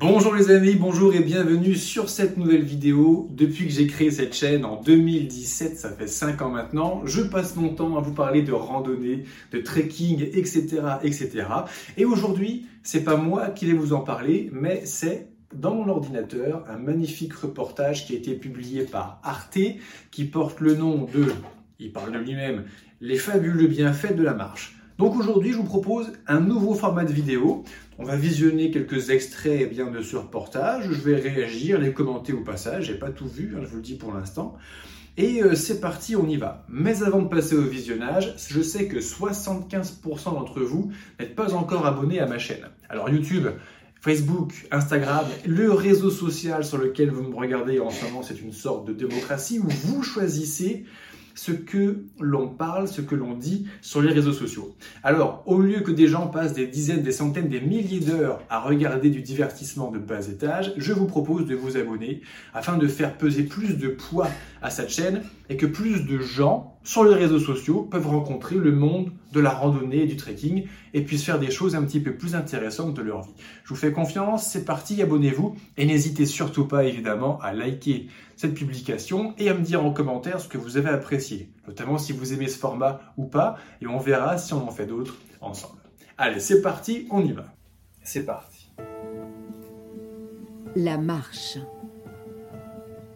Bonjour les amis, bonjour et bienvenue sur cette nouvelle vidéo. Depuis que j'ai créé cette chaîne en 2017, ça fait 5 ans maintenant, je passe mon temps à vous parler de randonnée, de trekking, etc. etc. Et aujourd'hui, c'est pas moi qui vais vous en parler, mais c'est dans mon ordinateur un magnifique reportage qui a été publié par Arte qui porte le nom de, il parle de lui-même, Les fabuleux bienfaits de la marche. Donc aujourd'hui, je vous propose un nouveau format de vidéo. On va visionner quelques extraits eh bien, de ce reportage. Je vais réagir, les commenter au passage. J'ai pas tout vu, hein, je vous le dis pour l'instant. Et euh, c'est parti, on y va. Mais avant de passer au visionnage, je sais que 75% d'entre vous n'êtes pas encore abonnés à ma chaîne. Alors YouTube, Facebook, Instagram, le réseau social sur lequel vous me regardez en ce moment, c'est une sorte de démocratie où vous choisissez ce que l'on parle, ce que l'on dit sur les réseaux sociaux. Alors, au lieu que des gens passent des dizaines, des centaines, des milliers d'heures à regarder du divertissement de bas étage, je vous propose de vous abonner afin de faire peser plus de poids à cette chaîne et que plus de gens sur les réseaux sociaux peuvent rencontrer le monde de la randonnée et du trekking et puissent faire des choses un petit peu plus intéressantes de leur vie. Je vous fais confiance, c'est parti, abonnez-vous et n'hésitez surtout pas évidemment à liker cette publication et à me dire en commentaire ce que vous avez apprécié, notamment si vous aimez ce format ou pas et on verra si on en fait d'autres ensemble. Allez, c'est parti, on y va. C'est parti. La marche.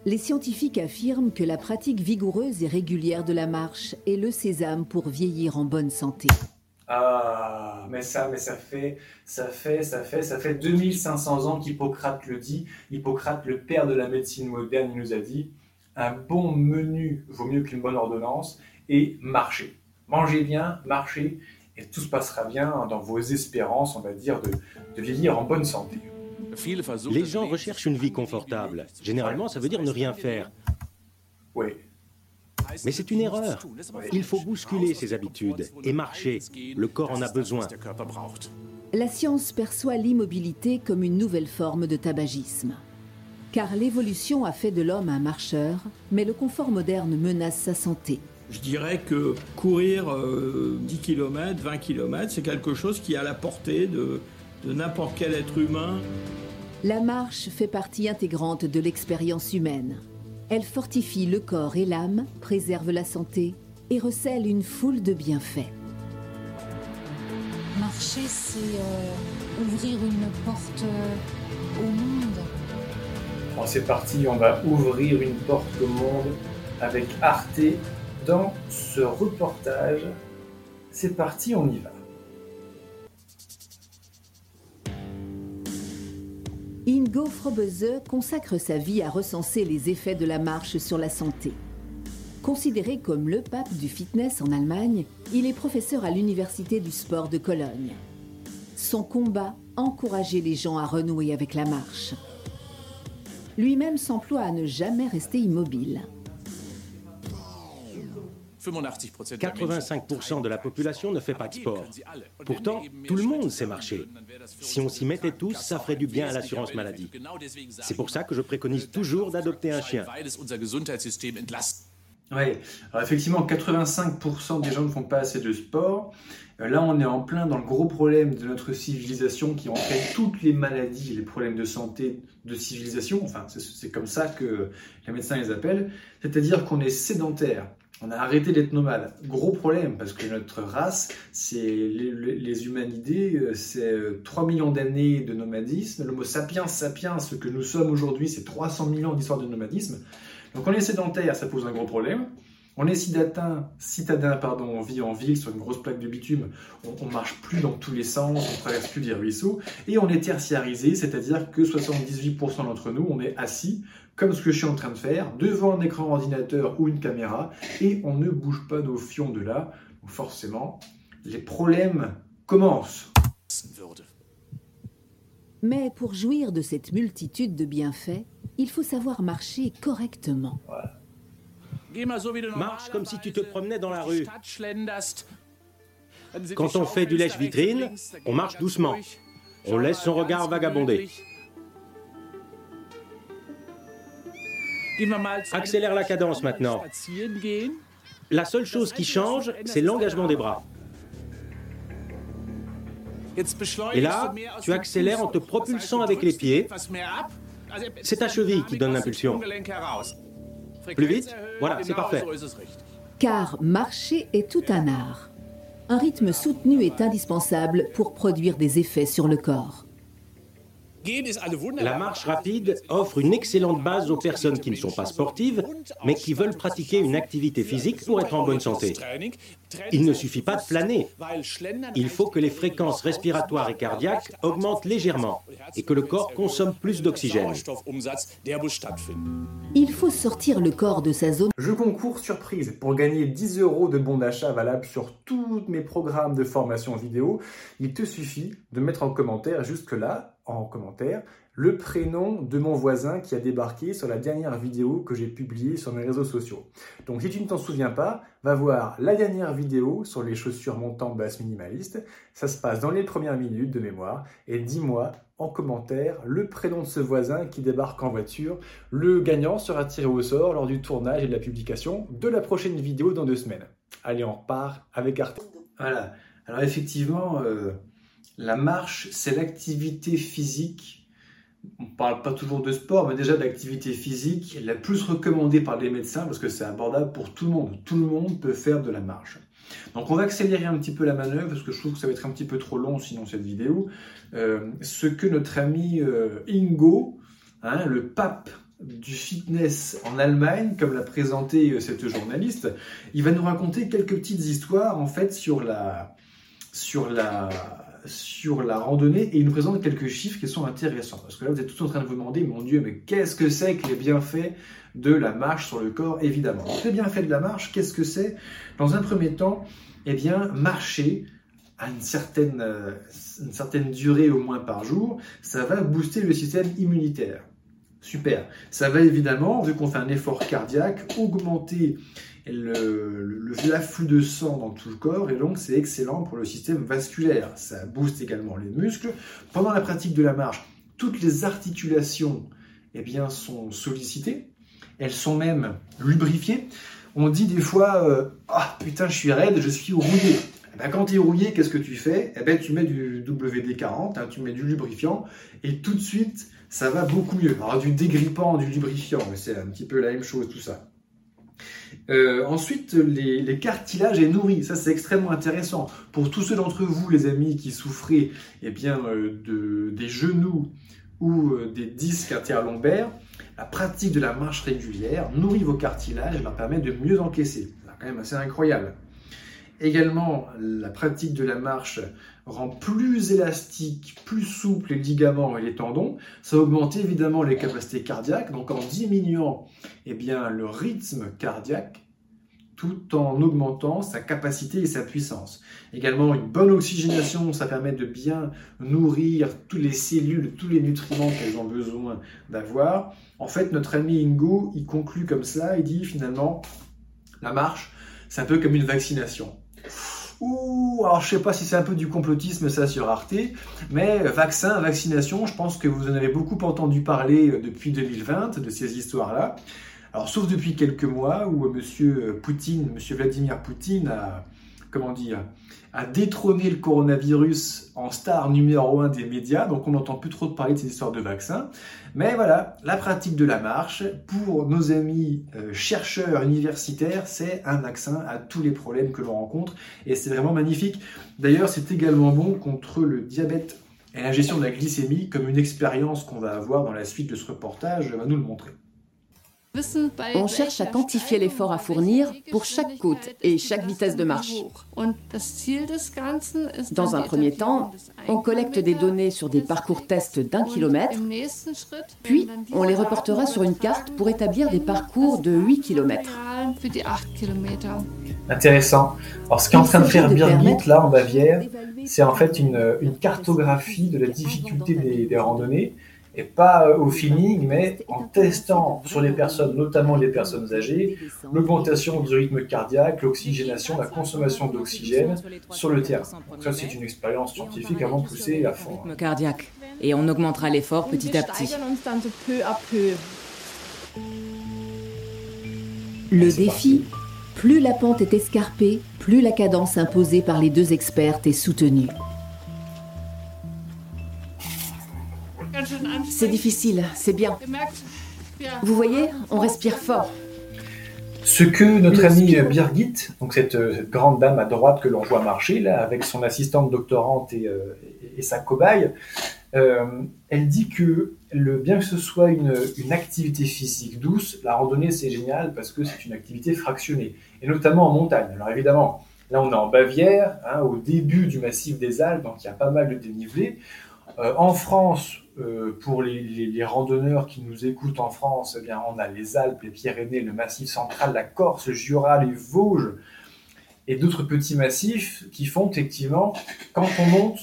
Les scientifiques affirment que la pratique vigoureuse et régulière de la marche est le sésame pour vieillir en bonne santé. Ah, mais ça, mais ça fait, ça fait, ça fait, ça fait 2500 ans qu'Hippocrate le dit. Hippocrate, le père de la médecine moderne, il nous a dit un bon menu vaut mieux qu'une bonne ordonnance et marchez. Mangez bien, marchez et tout se passera bien dans vos espérances, on va dire, de, de vieillir en bonne santé. Les gens recherchent une vie confortable. Généralement, ça veut dire ne rien faire. Oui. Mais c'est une erreur. Il faut bousculer ses habitudes et marcher. Le corps en a besoin. La science perçoit l'immobilité comme une nouvelle forme de tabagisme. Car l'évolution a fait de l'homme un marcheur, mais le confort moderne menace sa santé. Je dirais que courir 10 km, 20 km, c'est quelque chose qui est à la portée de, de n'importe quel être humain. La marche fait partie intégrante de l'expérience humaine. Elle fortifie le corps et l'âme, préserve la santé et recèle une foule de bienfaits. Marcher, c'est euh, ouvrir une porte euh, au monde. Bon, c'est parti, on va ouvrir une porte au monde avec Arte dans ce reportage. C'est parti, on y va. Ingo Frobese consacre sa vie à recenser les effets de la marche sur la santé. Considéré comme le pape du fitness en Allemagne, il est professeur à l'Université du sport de Cologne. Son combat, encourager les gens à renouer avec la marche. Lui-même s'emploie à ne jamais rester immobile. 85% de la population ne fait pas de sport. Pourtant, tout le monde sait marcher. Si on s'y mettait tous, ça ferait du bien à l'assurance maladie. C'est pour ça que je préconise toujours d'adopter un chien. Oui, alors effectivement, 85% des gens ne font pas assez de sport. Euh, Là, on est en plein dans le gros problème de notre civilisation qui entraîne toutes les maladies et les problèmes de santé de civilisation. Enfin, c'est comme ça que les médecins les appellent. C'est-à-dire qu'on est sédentaire. On a arrêté d'être nomade. Gros problème, parce que notre race, c'est les, humanidés, euh, c'est euh, 3 millions d'années de nomadisme. L'homo sapiens sapiens, ce que nous sommes aujourd'hui, c'est 300 millions d'histoires de nomadisme. Donc on est sédentaire, ça pose un gros problème. On est citadin, citadin pardon, on vit en ville sur une grosse plaque de bitume, on, on marche plus dans tous les sens, on traverse plus des ruisseaux, et on est tertiarisé, c'est-à-dire que 78% d'entre nous, on est assis, comme ce que je suis en train de faire, devant un écran ordinateur ou une caméra, et on ne bouge pas nos fions de là. Donc forcément, les problèmes commencent. Mais pour jouir de cette multitude de bienfaits, il faut savoir marcher correctement. Marche comme si tu te promenais dans la rue. Quand on fait du lèche-vitrine, on marche doucement. On laisse son regard vagabonder. Accélère la cadence maintenant. La seule chose qui change, c'est l'engagement des bras. Et là, tu accélères en te propulsant avec les pieds. C'est ta cheville qui donne l'impulsion. Plus vite? Voilà, c'est parfait. Car marcher est tout un art. Un rythme soutenu est indispensable pour produire des effets sur le corps. La marche rapide offre une excellente base aux personnes qui ne sont pas sportives, mais qui veulent pratiquer une activité physique pour être en bonne santé. Il ne suffit pas de flâner. Il faut que les fréquences respiratoires et cardiaques augmentent légèrement et que le corps consomme plus d'oxygène. Il faut sortir le corps de sa zone. Je concours surprise pour gagner 10 euros de bons d'achat valables sur tous mes programmes de formation vidéo. Il te suffit de mettre en commentaire jusque-là en commentaire le prénom de mon voisin qui a débarqué sur la dernière vidéo que j'ai publiée sur mes réseaux sociaux. Donc si tu ne t'en souviens pas, va voir la dernière vidéo sur les chaussures montantes basses minimalistes. Ça se passe dans les premières minutes de mémoire. Et dis-moi en commentaire le prénom de ce voisin qui débarque en voiture. Le gagnant sera tiré au sort lors du tournage et de la publication de la prochaine vidéo dans deux semaines. Allez, on repart avec Arte. Voilà. Alors effectivement... Euh, la marche, c'est l'activité physique. On ne parle pas toujours de sport, mais déjà d'activité physique la plus recommandée par les médecins parce que c'est abordable pour tout le monde. Tout le monde peut faire de la marche. Donc on va accélérer un petit peu la manœuvre parce que je trouve que ça va être un petit peu trop long sinon cette vidéo. Euh, ce que notre ami euh, Ingo, hein, le pape du fitness en Allemagne, comme l'a présenté euh, cette journaliste, il va nous raconter quelques petites histoires en fait sur la sur la sur la randonnée et il nous présente quelques chiffres qui sont intéressants. Parce que là, vous êtes tous en train de vous demander, mon Dieu, mais qu'est-ce que c'est que les bienfaits de la marche sur le corps, évidemment. les bienfaits de la marche, qu'est-ce que c'est? Dans un premier temps, eh bien, marcher à une certaine, euh, une certaine durée au moins par jour, ça va booster le système immunitaire. Super. Ça va évidemment, vu qu'on fait un effort cardiaque, augmenter l'afflux de sang dans tout le corps et donc c'est excellent pour le système vasculaire. Ça booste également les muscles. Pendant la pratique de la marche, toutes les articulations eh bien, sont sollicitées. Elles sont même lubrifiées. On dit des fois euh, Ah putain, je suis raide, je suis rouillé. Eh ben, quand tu es rouillé, qu'est-ce que tu fais? Eh ben, Tu mets du WD-40, hein, tu mets du lubrifiant, et tout de suite, ça va beaucoup mieux. Alors, du dégrippant, du lubrifiant, c'est un petit peu la même chose, tout ça. Euh, ensuite, les, cartilages et nourris, ça c'est extrêmement intéressant. Pour tous ceux d'entre vous, les amis, qui souffraient eh bien, euh, de, des genoux ou euh, des disques interlombaires, la pratique de la marche régulière nourrit vos cartilages et leur permet de mieux encaisser. C'est quand même assez incroyable. Également, la pratique de la marche rend plus élastique, plus souple les ligaments et les tendons. Ça augmente évidemment les capacités cardiaques, donc en diminuant eh bien, le rythme cardiaque tout en augmentant sa capacité et sa puissance. Également, une bonne oxygénation, ça permet de bien nourrir toutes les cellules, tous les nutriments qu'elles ont besoin d'avoir. En fait, notre ami Ingo, il conclut comme ça, il dit finalement, la marche, c'est un peu comme une vaccination. Ouh, alors je sais pas si c'est un peu du complotisme ça sur Arte, mais vaccin, vaccination, je pense que vous en avez beaucoup entendu parler euh, depuis 2020 de ces histoires-là. Alors sauf depuis quelques mois où Monsieur Poutine, Monsieur Vladimir Poutine a comment dire, a détrôné le coronavirus en star numéro un des médias, donc on n'entend plus trop parler de ces histoires de vaccins. Mais voilà, la pratique de la marche, pour nos amis euh, chercheurs universitaires, c'est un vaccin à tous les problèmes que l'on rencontre, et c'est vraiment magnifique. D'ailleurs, c'est également bon contre le diabète et la gestion de la glycémie, comme une expérience qu'on va avoir dans la suite de ce reportage va nous le montrer. On cherche à quantifier l'effort à fournir pour chaque côte et chaque vitesse de marche. Dans un premier temps, on collecte des données sur des parcours tests d'un kilomètre, puis on les reportera sur une carte pour établir des parcours de 8 kilomètres. Intéressant. Alors ce qu'est en train de faire Birgit là en Bavière, c'est en fait une, cartographie de la difficulté des randonnées et pas euh, au feeling, mais en testant sur les personnes, notamment les personnes âgées, l'augmentation du rythme cardiaque, l'oxygénation, la consommation d'oxygène sur le terrain. Donc ça, c'est une expérience scientifique vraiment poussée à fond. cardiaque. Et on augmentera l'effort petit à petit. Le défi, plus la pente est escarpée, plus la cadence imposée par les deux expertes est soutenue. C'est difficile, c'est bien. Vous voyez, on respire fort. Ce que notre amie Birgit, donc cette, grande dame à droite que l'on voit marcher, là, avec son assistante doctorante et, euh, sa cobaye, euh, elle dit que le, bien que ce soit une, activité physique douce, la randonnée c'est génial parce que c'est une activité fractionnée, et notamment en montagne. Alors évidemment, là on est en Bavière, hein, au début du massif des Alpes, donc il y a pas mal de dénivelé. Euh, en France, euh, pour les, randonneurs qui nous écoutent en France, eh bien, on a les Alpes, les Pyrénées, le Massif central, la Corse, le Jura, les Vosges et d'autres petits massifs qui font effectivement, quand on monte,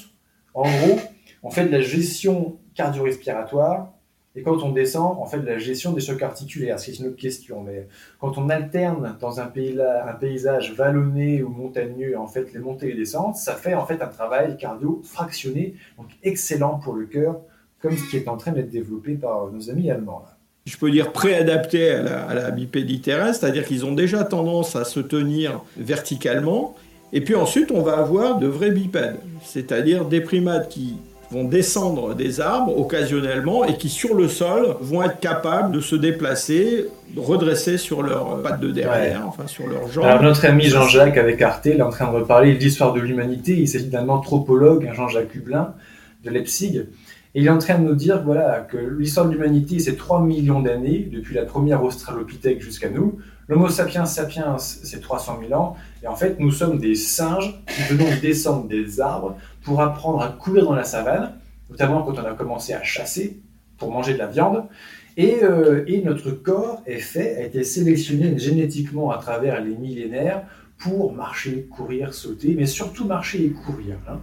en gros, on fait de la gestion cardio-respiratoire et quand on descend, on fait de la gestion des chocs articulaires. C'est une autre question, mais quand on alterne dans un, un paysage vallonné ou montagneux, en fait, les montées et les descentes, ça fait en fait un travail cardio fractionné, donc excellent pour le cœur, comme ce qui est en train d'être développé par nos amis allemands. Je peux dire préadapté à la, à la bipédie terrestre, c'est-à-dire qu'ils ont déjà tendance à se tenir verticalement. Et puis ensuite, on va avoir de vrais bipèdes, c'est-à-dire des primates qui vont descendre des arbres occasionnellement et qui sur le sol vont être capables de se déplacer, redresser sur leurs pattes de derrière, enfin sur leurs jambes. Alors notre ami Jean-Jacques avec Arte, il est en train de reparler de l'histoire de l'humanité. Il s'agit d'un anthropologue, Jean-Jacques Hublin de Leipzig, et il est en train de nous dire voilà, que l'histoire de l'humanité, c'est 3 millions d'années, depuis la première Australopithèque jusqu'à nous. L'Homo sapiens sapiens, c'est 300 000 ans. Et en fait, nous sommes des singes qui venons descendre des arbres pour apprendre à courir dans la savane, notamment quand on a commencé à chasser pour manger de la viande. Et, euh, et notre corps est fait, a été sélectionné génétiquement à travers les millénaires pour marcher, courir, sauter, mais surtout marcher et courir. Hein.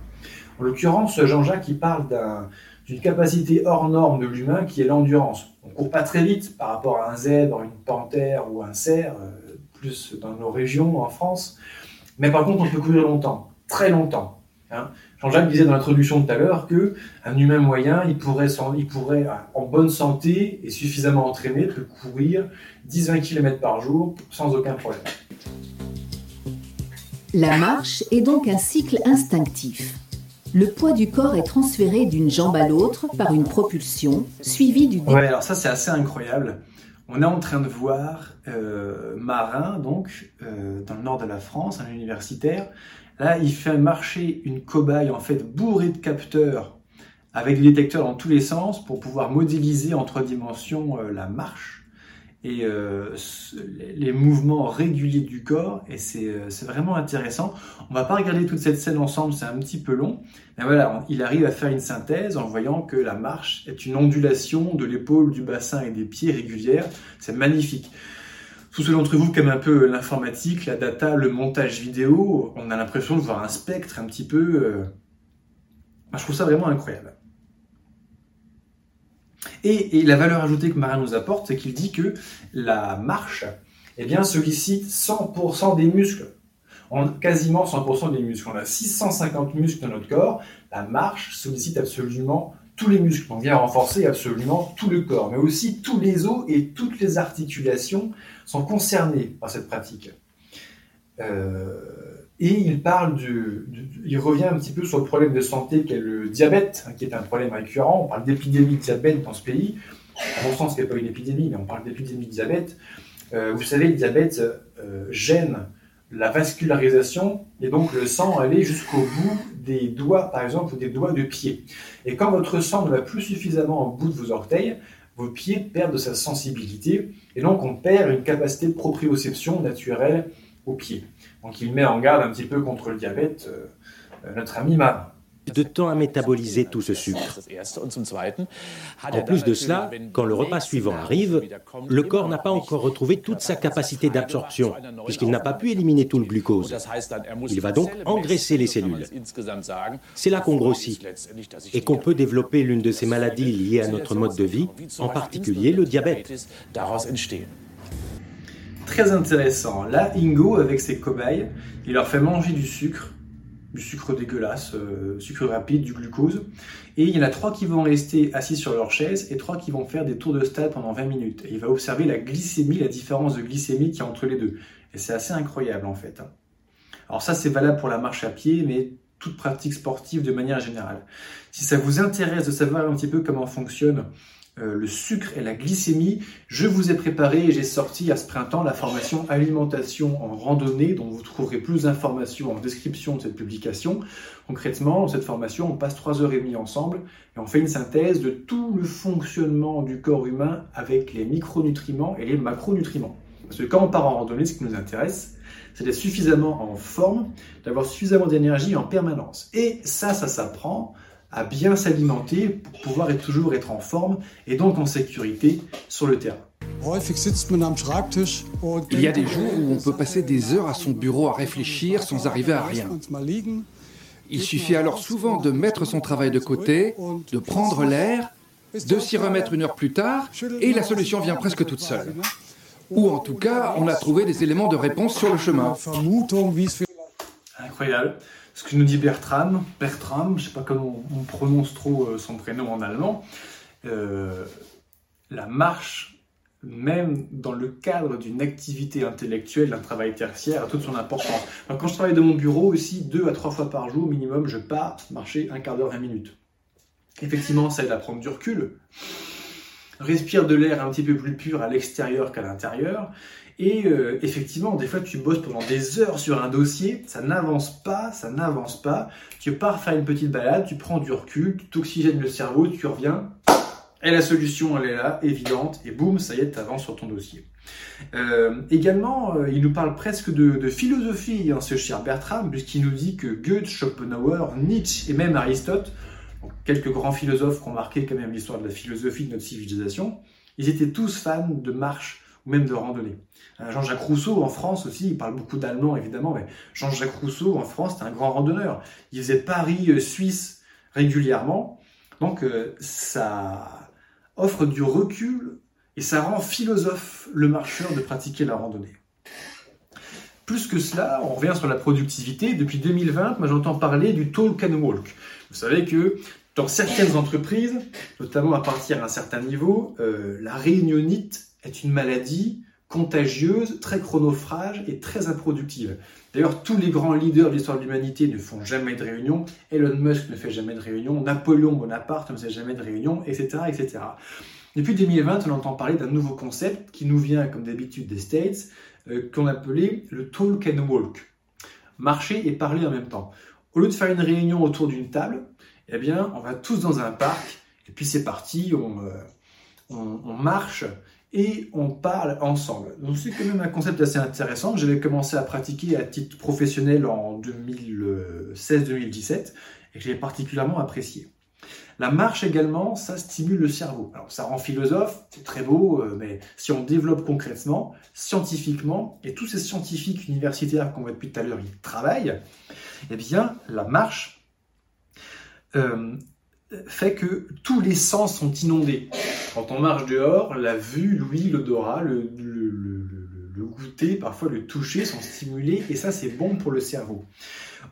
En l'occurrence, Jean-Jacques, il parle d'un une capacité hors norme de l'humain qui est l'endurance. On court pas très vite par rapport à un zèbre, une panthère ou un cerf, euh, plus dans nos régions en France, mais par contre on peut courir longtemps, très longtemps. Hein. Jean-Jacques disait dans l'introduction tout à l'heure que un humain moyen, il pourrait, il pourrait, en bonne santé et suffisamment entraîné, peut courir 10-20 km par jour sans aucun problème. La marche est donc un cycle instinctif. Le poids du corps est transféré d'une jambe à l'autre par une propulsion, suivie du... Ouais, alors ça c'est assez incroyable. On est en train de voir euh, Marin, donc, euh, dans le nord de la France, un universitaire. Là, il fait marcher une cobaye, en fait, bourrée de capteurs, avec des détecteurs dans tous les sens, pour pouvoir modéliser en trois dimensions euh, la marche et euh, les mouvements réguliers du corps et euh, c'est vraiment intéressant. On va pas regarder toute cette scène ensemble, c'est un petit peu long, mais voilà, il arrive à faire une synthèse en voyant que la marche est une ondulation de l'épaule, du bassin et des pieds régulières. C'est magnifique. Tous ceux d'entre vous qui aiment un peu l'informatique, la data, le montage vidéo, on a l'impression de voir un spectre un petit peu. Euh... je trouve ça vraiment incroyable. Et, la valeur ajoutée que Marin nous apporte, c'est qu'il dit que la marche eh bien, sollicite 100% des muscles. On, quasiment 100% des muscles. On a 650 muscles dans notre corps. La marche sollicite absolument tous les muscles. On vient renforcer absolument tout le corps. Mais aussi tous les os et toutes les articulations sont concernés par cette pratique. Euh, et il parle du, il revient un petit peu sur le problème de santé qu'est le diabète, hein, qui est un problème récurrent. On parle d'épidémie de diabète dans ce pays. À mon sens, ce n'est pas une épidémie, mais on parle d'épidémie de diabète. Euh, vous savez, le diabète euh, gêne la vascularisation et donc le sang aller jusqu'au bout des doigts, par exemple, ou des doigts de pied. Et quand votre sang ne va plus suffisamment au bout de vos orteils, vos pieds perdent de sa sensibilité et donc on perd une capacité de proprioception naturelle aux pieds. Donc il met en garde un petit peu contre le diabète euh, euh, notre ami Marin de temps à métaboliser tout ce sucre. En plus de cela, quand le repas suivant arrive, le corps n'a pas encore retrouvé toute sa capacité d'absorption, puisqu'il n'a pas pu éliminer tout le glucose. Il va donc engraisser les cellules. C'est là qu'on grossit et qu'on peut développer l'une de ces maladies liées à notre mode de vie, en particulier le diabète très intéressant. Là, Ingo, avec ses cobayes, il leur fait manger du sucre, du sucre dégueulasse, euh, sucre rapide, du glucose. Et il y en a trois qui vont rester assis sur leur chaise et trois qui vont faire des tours de stade pendant 20 minutes. Et il va observer la glycémie, la différence de glycémie qu'il y a entre les deux. Et c'est assez incroyable en fait. Hein. Alors ça, c'est valable pour la marche à pied, mais toute pratique sportive de manière générale. Si ça vous intéresse de savoir un petit peu comment fonctionne euh, le sucre et la glycémie, je vous ai préparé et j'ai sorti à ce printemps la formation alimentation en randonnée dont vous trouverez plus d'informations en description de cette publication. Concrètement, dans cette formation, on passe trois heures et demie ensemble et on fait une synthèse de tout le fonctionnement du corps humain avec les micronutriments et les macronutriments. Parce que quand on part en randonnée, ce qui nous intéresse, c'est d'être suffisamment en forme, d'avoir suffisamment d'énergie en permanence. Et ça, ça s'apprend à bien s'alimenter pour pouvoir être, toujours être en forme et donc en sécurité sur le terrain. Il y a des jours où on peut passer des heures à son bureau à réfléchir sans arriver à rien. Il suffit alors souvent de mettre son travail de côté, de prendre l'air, de s'y remettre une heure plus tard, et la solution vient presque toute seule. Ou en tout cas, on a trouvé des éléments de réponse sur le chemin. Incroyable. Ce que nous dit Bertram, Bertram, je ne sais pas comment on prononce trop euh, son prénom en allemand, euh, la marche, même dans le cadre d'une activité intellectuelle, d'un travail tertiaire, a toute son importance. quand je travaille dans mon bureau aussi, deux à trois fois par jour minimum, je pars marcher un quart d'heure, vingt minutes. Effectivement, ça aide à prendre du recul, respire de l'air un petit peu plus pur à l'extérieur qu'à l'intérieur, et euh, effectivement, des fois, tu bosses pendant des heures sur un dossier, ça n'avance pas, ça n'avance pas. Tu pars faire une petite balade, tu prends du recul, tu t'oxygènes le cerveau, tu reviens, et la solution, elle est là, évidente, et boum, ça y est, tu avances sur ton dossier. Euh, également, euh, il nous parle presque de, philosophie, hein, ce cher Bertram, puisqu'il nous dit que Goethe, Schopenhauer, Nietzsche et même Aristote, quelques grands philosophes qui ont marqué quand même l'histoire de la philosophie de notre civilisation, ils étaient tous fans de marche ou même de randonnée. Euh, Jean-Jacques Rousseau en France aussi, il parle beaucoup d'allemand évidemment, mais Jean-Jacques Rousseau en France, c'est un grand randonneur. Il faisait Paris-Suisse régulièrement, donc euh, ça offre du recul et ça rend philosophe le marcheur de pratiquer la randonnée. Plus que cela, on revient sur la productivité. Depuis 2020, moi j'entends parler du talk and walk. Vous savez que dans certaines entreprises, notamment à partir d'un certain niveau, euh, la réunionite est une maladie contagieuse, très chronophage et très improductive. D'ailleurs, tous les grands leaders de l'histoire de l'humanité ne font jamais de réunion. Elon Musk ne fait jamais de réunion. Napoléon Bonaparte ne fait jamais de réunion, etc., etc. Depuis 2020, on entend parler d'un nouveau concept qui nous vient, comme d'habitude, des States, euh, qu'on appelait le talk and walk. Marcher et parler en même temps. Au lieu de faire une réunion autour d'une table, eh bien, on va tous dans un parc, et puis c'est parti, on, euh, on marche, et on parle ensemble. Donc c'est quand même un concept assez intéressant que j'avais commencé à pratiquer à titre professionnel en 2016-2017 et que j'ai particulièrement apprécié. La marche également, ça stimule le cerveau. Alors ça rend philosophe, c'est très beau, euh, mais si on développe concrètement, scientifiquement, et tous ces scientifiques universitaires qu'on voit depuis tout à l'heure, ils travaillent, eh bien la marche euh, fait que tous les sens sont inondés. Quand on marche dehors, la vue, l'ouïe, l'odorat, le, goûter, parfois le toucher sont stimulés et ça c'est bon pour le cerveau.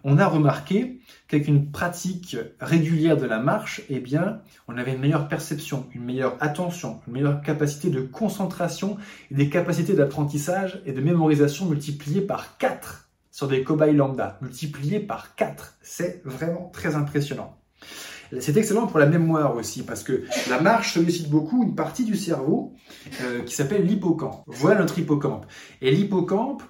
On a remarqué qu'avec une pratique régulière de la marche, eh bien, on avait une meilleure perception, une meilleure attention, une meilleure capacité de concentration et des capacités d'apprentissage et de mémorisation multipliées par 4 sur des cobayes lambda, multipliées par 4. C'est vraiment très impressionnant. C'est excellent pour la mémoire aussi, parce que la marche sollicite beaucoup une partie du cerveau euh, qui s'appelle l'hippocampe. Voilà notre hippocampe. Et l'hippocampe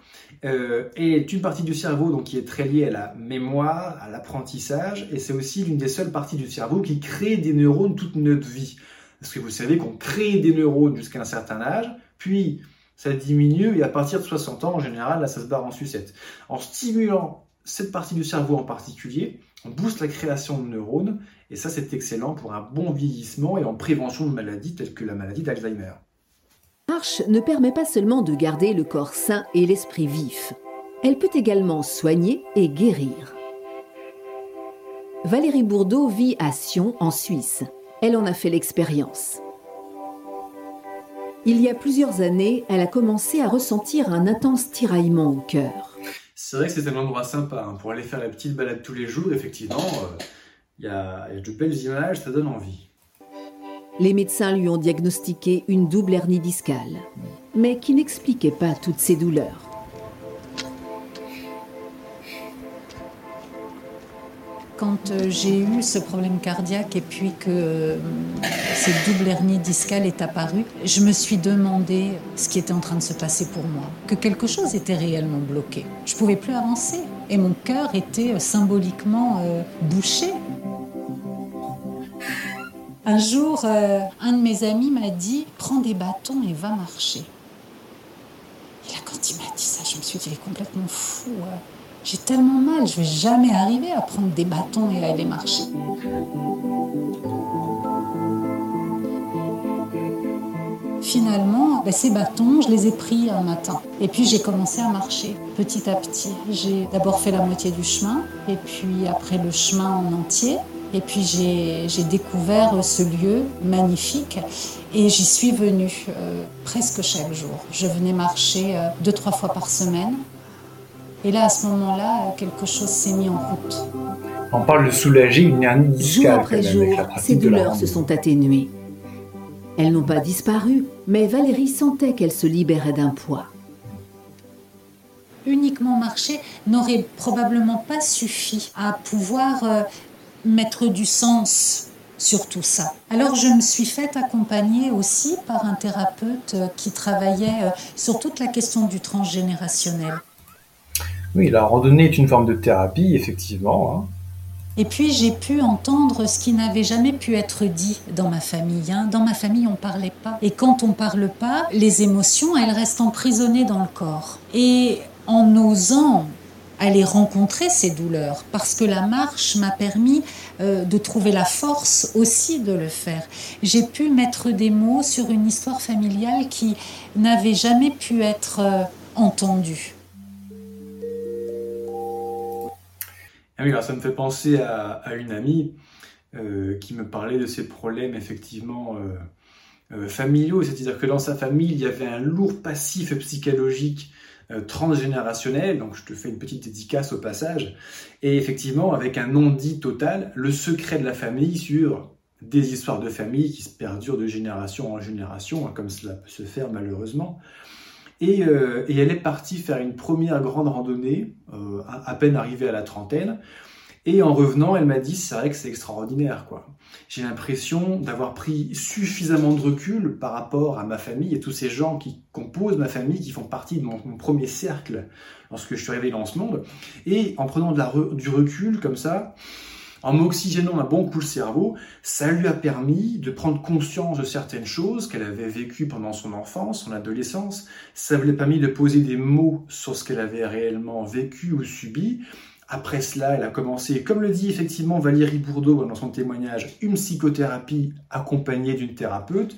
euh, est une partie du cerveau donc, qui est très liée à la mémoire, à l'apprentissage, et c'est aussi l'une des seules parties du cerveau qui crée des neurones toute notre vie. Parce que vous savez qu'on crée des neurones jusqu'à un certain âge, puis ça diminue, et à partir de 60 ans, en général, ça se barre en sucette. En stimulant cette partie du cerveau en particulier, booste la création de neurones, et ça c'est excellent pour un bon vieillissement et en prévention de maladies telles que la maladie d'Alzheimer. Marche ne permet pas seulement de garder le corps sain et l'esprit vif, elle peut également soigner et guérir. Valérie Bourdeau vit à Sion, en Suisse. Elle en a fait l'expérience. Il y a plusieurs années, elle a commencé à ressentir un intense tiraillement au cœur. C'est vrai que c'est un endroit sympa hein. pour aller faire la petite balade tous les jours. Effectivement, euh, il y, a de belles images, ça donne envie. Les médecins lui ont diagnostiqué une double hernie discale, mais qui n'expliquait pas toutes ces douleurs. Quand euh, j'ai eu ce problème cardiaque et puis que euh, cette double hernie discale est apparue, je me suis demandé ce qui était en train de se passer pour moi, que quelque chose était réellement bloqué. Je ne pouvais plus avancer et mon cœur était euh, symboliquement bouché. Un jour, un de mes amis m'a dit Prends des bâtons et va marcher. Et là, quand il m'a dit ça, je me suis dit Il est complètement fou. J'ai tellement mal, je vais jamais arriver à prendre des bâtons et à aller marcher. Finalement, ben, ces bâtons, je les ai pris un matin. Et puis j'ai commencé à marcher petit à petit. J'ai d'abord fait la moitié du chemin, et puis après le chemin en entier. Et puis j'ai découvert ce lieu magnifique et j'y suis venue euh, presque chaque jour. Je venais marcher euh, deux, trois fois par semaine et là, à ce moment-là, quelque chose s'est mis en route. On parle de soulager une hernie discale. Jour après jour, ces douleurs se sont atténuées. Elles n'ont pas disparu, mais Valérie sentait qu'elle se libérait d'un poids. Uniquement marcher n'aurait probablement pas suffi à pouvoir euh, mettre du sens sur tout ça. Alors je me suis faite accompagner aussi par un thérapeute euh, qui travaillait euh, sur toute la question du transgénérationnel. Oui, la randonnée est une forme de thérapie, effectivement. Hein. Et puis j'ai pu entendre ce qui n'avait jamais pu être dit dans ma famille. Hein. Dans ma famille, on ne parlait pas. Et quand on ne parle pas, les émotions, elles restent emprisonnées dans le corps. Et en osant aller rencontrer ces douleurs, parce que la marche m'a permis euh, de trouver la force aussi de le faire. J'ai pu mettre des mots sur une histoire familiale qui n'avait jamais pu être euh, entendue. Ah oui, ça me fait penser à, une amie euh, qui me parlait de ses problèmes effectivement euh, euh, familiaux, c'est-à-dire que dans sa famille, il y avait un lourd passif psychologique transgénérationnel, donc je te fais une petite dédicace au passage, et effectivement avec un non-dit total, le secret de la famille sur des histoires de famille qui se perdurent de génération en génération, hein, comme cela peut se faire malheureusement. Euh, et, elle est partie faire une première grande randonnée, euh, à, peine arrivée à la trentaine. Et en revenant, elle m'a dit, c'est vrai que c'est extraordinaire, quoi. J'ai l'impression d'avoir pris suffisamment de recul par rapport à ma famille et tous ces gens qui composent ma famille, qui font partie de mon, mon premier cercle lorsque je suis arrivé dans ce monde. Et en prenant de la du recul comme ça, en m'oxygénant un bon coup le cerveau, ça lui a permis de prendre conscience de certaines choses qu'elle avait vécues pendant son enfance, son adolescence. Ça lui a permis de poser des mots sur ce qu'elle avait réellement vécu ou subi. Après cela, elle a commencé, comme le dit effectivement Valérie Bourdeau dans son témoignage, une psychothérapie accompagnée d'une thérapeute.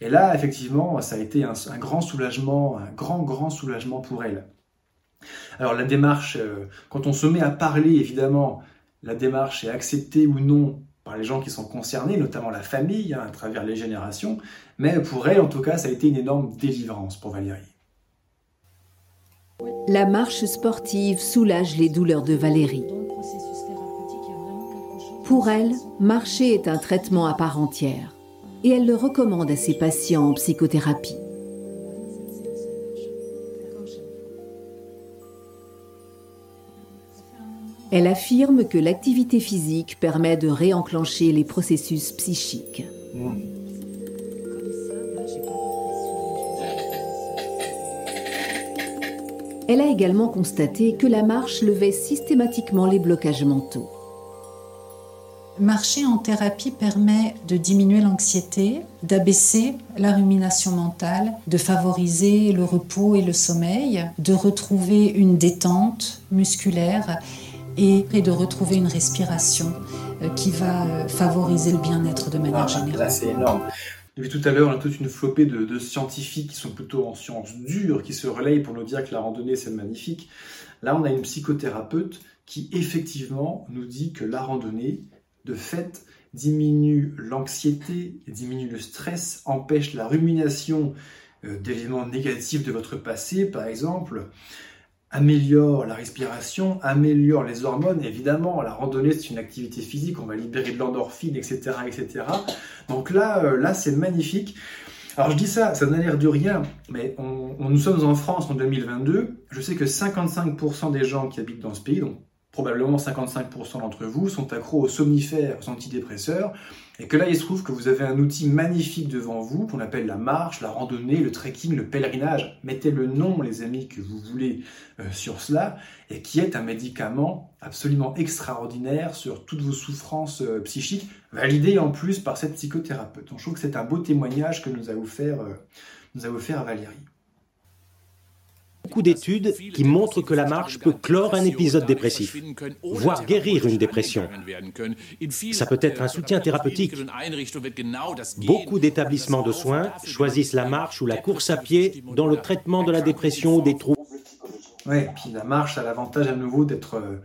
Et là, effectivement, ça a été un, un, grand soulagement, un grand, grand soulagement pour elle. Alors la démarche, euh, quand on se met à parler, évidemment, la démarche est acceptée ou non par les gens qui sont concernés, notamment la famille, hein, à travers les générations, mais pour elle, en tout cas, ça a été une énorme délivrance pour Valérie. La marche sportive soulage les douleurs de Valérie. Pour elle, marcher est un traitement à part entière et elle le recommande à ses patients en psychothérapie. Elle affirme que l'activité physique permet de réenclencher les processus psychiques. Elle a également constaté que la marche levait systématiquement les blocages mentaux. Marcher en thérapie permet de diminuer l'anxiété, d'abaisser la rumination mentale, de favoriser le repos et le sommeil, de retrouver une détente musculaire et, de retrouver une respiration euh, qui va euh, favoriser le bien-être de manière ah, générale. Là, c'est énorme. Depuis tout à l'heure, on a toute une flopée de, scientifiques qui sont plutôt en sciences dures, qui se relayent pour nous dire que la randonnée, c'est magnifique. Là, on a une psychothérapeute qui, effectivement, nous dit que la randonnée, de fait, diminue l'anxiété, diminue le stress, empêche la rumination euh, d'éléments négatifs de votre passé, par exemple, améliore la respiration, améliore les hormones. Évidemment, la randonnée, c'est une activité physique, on va libérer de l'endorphine, etc., etc. Donc là, euh, là, c'est magnifique. Alors je dis ça, ça n'a l'air de rien, mais nous sommes en France en 2022. Je sais que 55% des gens qui habitent dans ce pays, donc probablement 55% d'entre vous sont accros aux somnifères, aux antidépresseurs, et que là, il se trouve que vous avez un outil magnifique devant vous qu'on appelle la marche, la randonnée, le trekking, le pèlerinage. Mettez le nom, les amis, que vous voulez euh, sur cela, et qui est un médicament absolument extraordinaire sur toutes vos souffrances euh, psychiques, validé en plus par cette psychothérapeute. Donc, je trouve que c'est un beau témoignage que nous a offert, euh, nous a offert Valérie beaucoup d'études qui montrent que la marche peut clore un épisode dépressif, voire guérir une dépression. Ça peut être un soutien thérapeutique. Beaucoup d'établissements de soins choisissent la marche ou la course à pied dans le traitement de la dépression ou des troubles. Oui, puis la marche a l'avantage à nouveau d'être euh,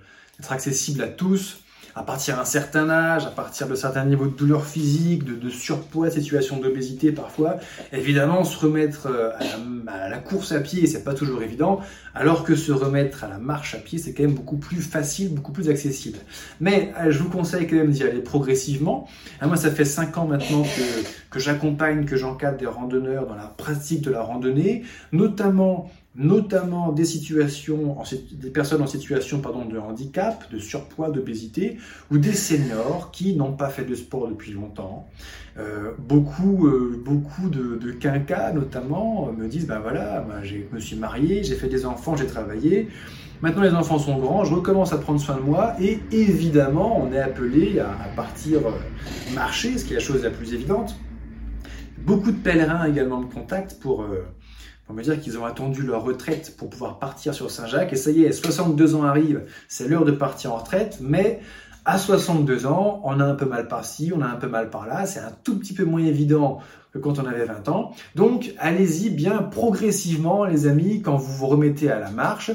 accessible à tous à partir d'un certain âge, à partir de certains niveaux de douleur physique, de, surpoids, de situation d'obésité parfois, évidemment se remettre euh, à la, course à pied, c'est pas toujours évident, alors que se remettre à la marche à pied, c'est quand même beaucoup plus facile, beaucoup plus accessible. Mais euh, je vous conseille quand même d'y aller progressivement. Ah, moi, ça fait 5 ans maintenant que, que j'accompagne, que j'encadre des randonneurs dans la pratique de la randonnée, notamment notamment des situations, des personnes en situation pardon, de handicap, de surpoids, d'obésité, ou des seniors qui n'ont pas fait de sport depuis longtemps. Euh, beaucoup, euh, beaucoup de, de quinquas notamment me disent ben voilà, je me suis marié, j'ai fait des enfants, j'ai travaillé. Maintenant les enfants sont grands, je recommence à prendre soin de moi et évidemment on est appelé à, partir euh, marcher, ce qui est la chose la plus évidente. Beaucoup de pèlerins également me contactent pour on va dire qu'ils ont attendu leur retraite pour pouvoir partir sur Saint-Jacques. Et ça y est, 62 ans arrivent, c'est l'heure de partir en retraite, mais à 62 ans, on a un peu mal par-ci, on a un peu mal par-là, c'est un tout petit peu moins évident que quand on avait 20 ans. Donc, allez-y bien progressivement, les amis, quand vous vous remettez à la marche.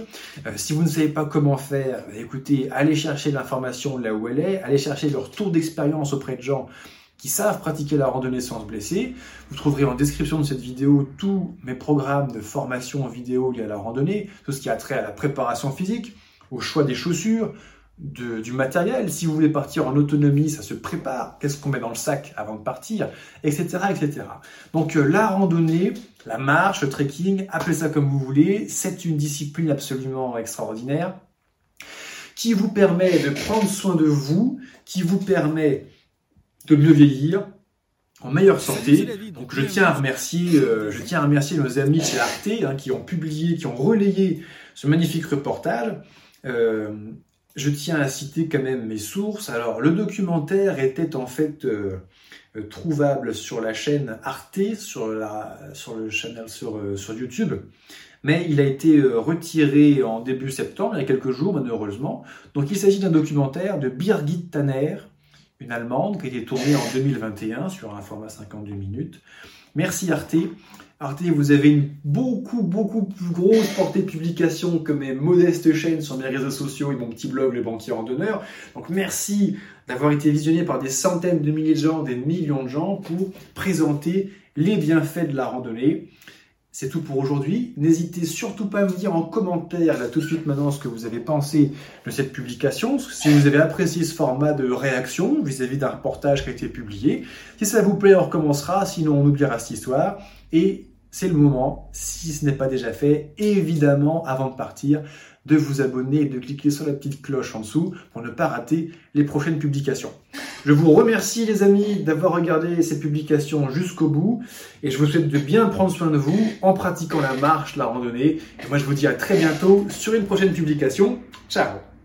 Euh, si vous ne savez pas comment faire, écoutez, allez chercher l'information là où elle est, allez chercher leur tour d'expérience auprès de gens qui savent pratiquer la randonnée sans se blesser. Vous trouverez en description de cette vidéo tous mes programmes de formation en vidéo liés à la randonnée, tout ce qui a trait à la préparation physique, au choix des chaussures, du matériel. Si vous voulez partir en autonomie, ça se prépare. Qu'est-ce qu'on met dans le sac avant de partir, etc., etc. Donc euh, la randonnée, la marche, le trekking, appelez ça comme vous voulez, c'est une discipline absolument extraordinaire qui vous permet de prendre soin de vous, qui vous permet de mieux vieillir, en meilleure santé. Donc je tiens à remercier, euh, je tiens à remercier nos amis chez Arte hein, qui ont publié, qui ont relayé ce magnifique reportage. Euh, je tiens à citer quand même mes sources. Alors le documentaire était en fait euh, trouvable sur la chaîne Arte, sur, la, sur le channel sur, sur YouTube. Mais il a été retiré en début septembre, il y a quelques jours malheureusement. Donc il s'agit d'un documentaire de Birgit Tanner, une Allemande, qui a été tournée en 2021 sur un format 52 minutes. Merci Arte. Arte, vous avez une beaucoup, beaucoup plus grosse portée de publication que mes modestes chaînes sur mes réseaux sociaux et mon petit blog Le Banquier en Donneur. Donc merci d'avoir été visionné par des centaines de milliers de gens, des millions de gens pour présenter les bienfaits de la randonnée. C'est tout pour aujourd'hui. N'hésitez surtout pas à me dire en commentaire, là tout de suite maintenant, ce que vous avez pensé de cette publication, si vous avez apprécié ce format de réaction vis-à-vis d'un reportage qui a été publié. Si ça vous plaît, on recommencera, sinon on oubliera cette histoire. Et c'est le moment, si ce n'est pas déjà fait, évidemment, avant de partir, de vous abonner et de cliquer sur la petite cloche en dessous pour ne pas rater les prochaines publications. Je vous remercie les amis d'avoir regardé ces publications jusqu'au bout et je vous souhaite de bien prendre soin de vous en pratiquant la marche, la randonnée. Et moi je vous dis à très bientôt sur une prochaine publication. Ciao